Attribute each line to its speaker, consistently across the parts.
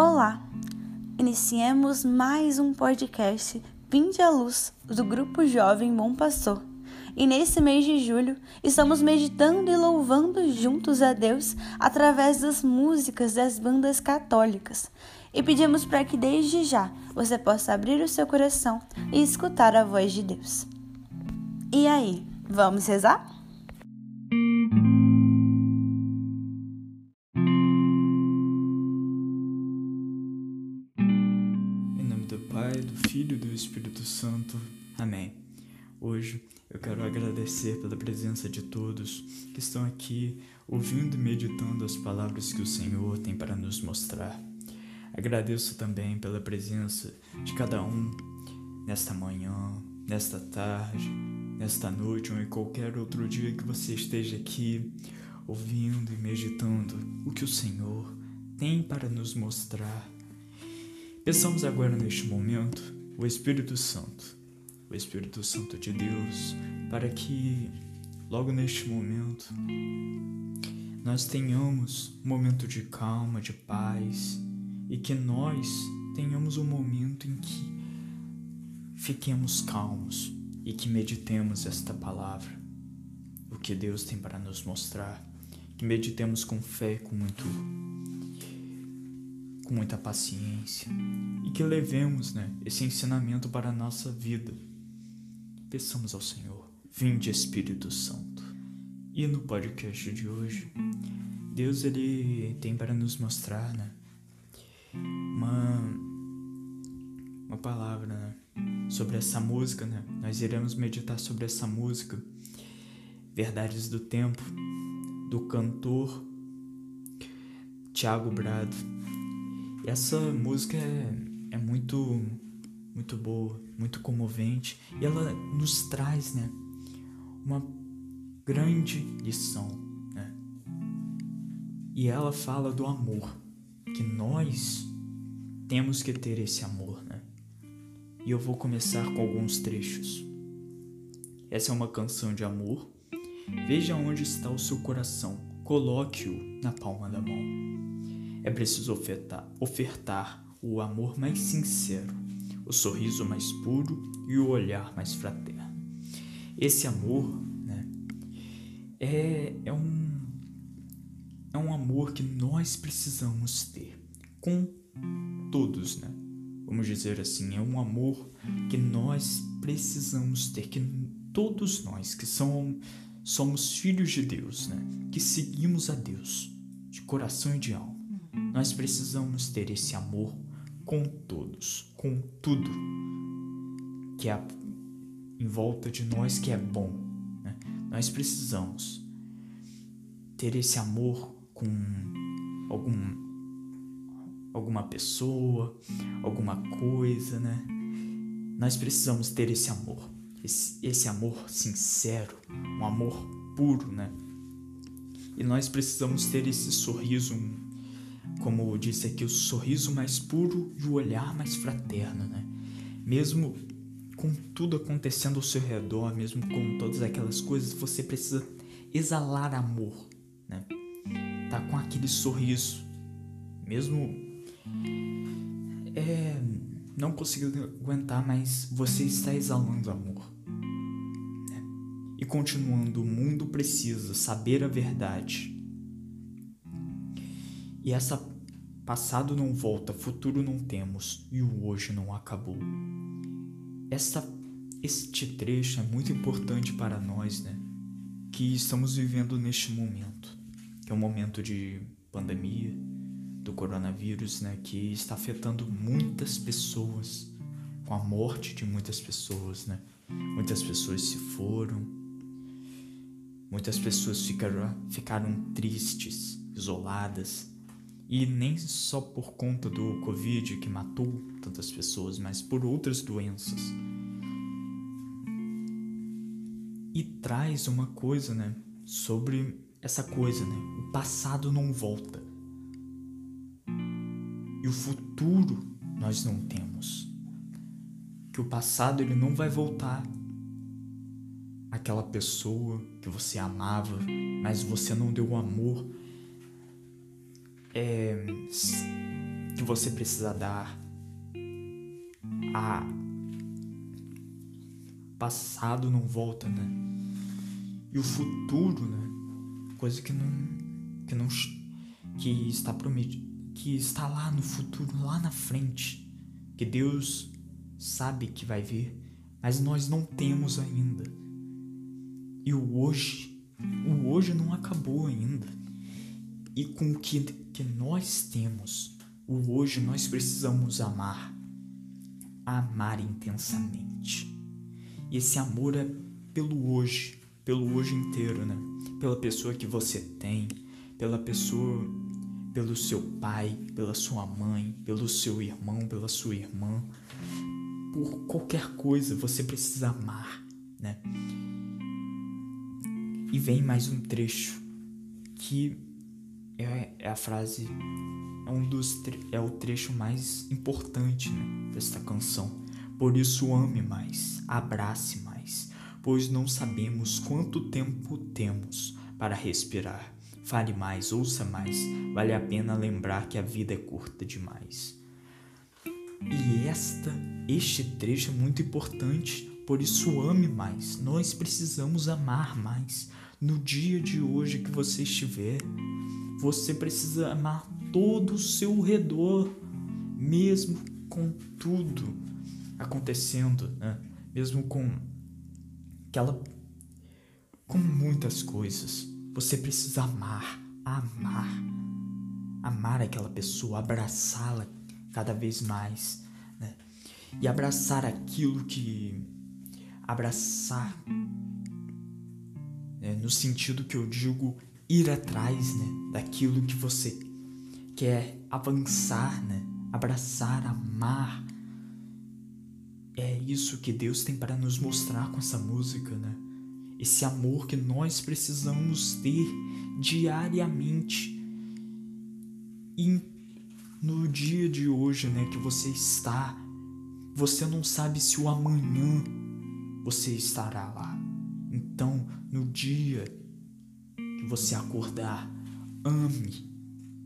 Speaker 1: Olá! Iniciemos mais um podcast Vinde à Luz do Grupo Jovem Bom Pastor. E nesse mês de julho, estamos meditando e louvando juntos a Deus através das músicas das bandas católicas. E pedimos para que desde já você possa abrir o seu coração e escutar a voz de Deus. E aí, vamos rezar?
Speaker 2: Filho e do Espírito Santo. Amém. Hoje eu quero agradecer pela presença de todos que estão aqui ouvindo e meditando as palavras que o Senhor tem para nos mostrar. Agradeço também pela presença de cada um nesta manhã, nesta tarde, nesta noite ou em qualquer outro dia que você esteja aqui ouvindo e meditando o que o Senhor tem para nos mostrar. Peçamos agora neste momento o Espírito Santo, o Espírito Santo de Deus, para que logo neste momento nós tenhamos um momento de calma, de paz e que nós tenhamos um momento em que fiquemos calmos e que meditemos esta palavra, o que Deus tem para nos mostrar, que meditemos com fé, com muito com muita paciência e que levemos né, esse ensinamento para a nossa vida. Peçamos ao Senhor, vinde Espírito Santo. E no podcast de hoje, Deus ele tem para nos mostrar né, uma, uma palavra né, sobre essa música. Né? Nós iremos meditar sobre essa música, Verdades do Tempo, do cantor Tiago Brado. Essa música é, é muito muito boa, muito comovente e ela nos traz, né, uma grande lição, né? E ela fala do amor, que nós temos que ter esse amor, né? E eu vou começar com alguns trechos. Essa é uma canção de amor. Veja onde está o seu coração, coloque-o na palma da mão. É preciso ofertar, ofertar o amor mais sincero, o sorriso mais puro e o olhar mais fraterno. Esse amor né, é, é, um, é um amor que nós precisamos ter com todos, né? Vamos dizer assim, é um amor que nós precisamos ter, que todos nós que são, somos filhos de Deus, né? Que seguimos a Deus de coração e de alma nós precisamos ter esse amor com todos, com tudo que é em volta de nós que é bom. Né? Nós precisamos ter esse amor com algum alguma pessoa, alguma coisa, né? Nós precisamos ter esse amor, esse, esse amor sincero, um amor puro, né? E nós precisamos ter esse sorriso, como disse aqui, o sorriso mais puro e o olhar mais fraterno, né? Mesmo com tudo acontecendo ao seu redor, mesmo com todas aquelas coisas, você precisa exalar amor, né? Tá com aquele sorriso, mesmo é, não conseguindo aguentar, mas você está exalando amor. Né? E continuando, o mundo precisa saber a verdade e essa passado não volta, futuro não temos e o hoje não acabou. Essa, este trecho é muito importante para nós, né? Que estamos vivendo neste momento, que é um momento de pandemia do coronavírus, né? Que está afetando muitas pessoas, com a morte de muitas pessoas, né? Muitas pessoas se foram, muitas pessoas ficaram, ficaram tristes, isoladas e nem só por conta do Covid que matou tantas pessoas, mas por outras doenças. E traz uma coisa, né, sobre essa coisa, né? O passado não volta. E o futuro nós não temos. Que o passado ele não vai voltar. Aquela pessoa que você amava, mas você não deu o amor é, que você precisa dar. A passado não volta, né? E o futuro, né? Coisa que não que não que está prometido, que está lá no futuro, lá na frente, que Deus sabe que vai vir, mas nós não temos ainda. E o hoje, o hoje não acabou ainda. E com o que, que nós temos, o hoje nós precisamos amar. Amar intensamente. E esse amor é pelo hoje, pelo hoje inteiro, né? Pela pessoa que você tem, pela pessoa, pelo seu pai, pela sua mãe, pelo seu irmão, pela sua irmã. Por qualquer coisa você precisa amar, né? E vem mais um trecho que é, é a frase é um dos é o trecho mais importante né, desta canção por isso, ame mais, abrace mais, pois não sabemos quanto tempo temos para respirar. Fale mais, ouça mais, vale a pena lembrar que a vida é curta demais. E esta, este trecho é muito importante, por isso ame mais. Nós precisamos amar mais. No dia de hoje que você estiver, você precisa amar todo o seu redor, mesmo com tudo acontecendo, né? mesmo com aquela com muitas coisas. Você precisa amar, amar, amar aquela pessoa, abraçá-la cada vez mais, né? E abraçar aquilo que abraçar né? no sentido que eu digo ir atrás, né? Daquilo que você quer avançar, né? Abraçar, amar é isso que Deus tem para nos mostrar com essa música, né? Esse amor que nós precisamos ter diariamente. E no dia de hoje, né, que você está, você não sabe se o amanhã você estará lá. Então, no dia você acordar, ame,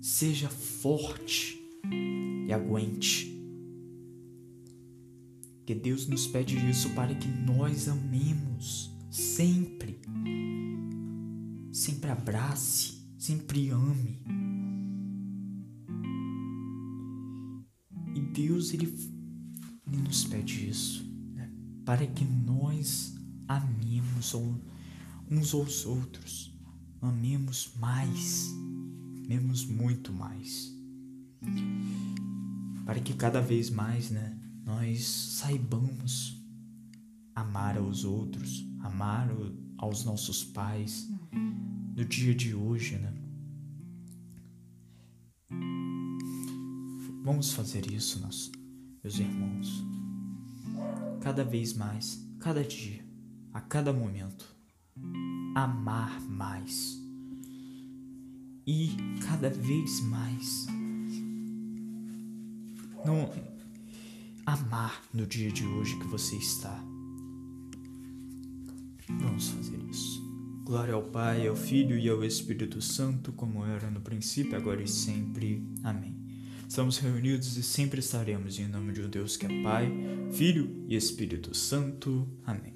Speaker 2: seja forte e aguente que Deus nos pede isso para que nós amemos sempre. Sempre abrace, sempre ame. E Deus ele, ele nos pede isso, né? para que nós amemos uns aos outros, amemos mais, amemos muito mais, para que cada vez mais, né? nós saibamos amar aos outros, amar aos nossos pais no dia de hoje, né? Vamos fazer isso, nós, meus irmãos. Cada vez mais, cada dia, a cada momento, amar mais. E cada vez mais não amar no dia de hoje que você está. Vamos fazer isso. Glória ao Pai, ao Filho e ao Espírito Santo, como era no princípio, agora e sempre. Amém. Estamos reunidos e sempre estaremos em nome de um Deus que é Pai, Filho e Espírito Santo. Amém.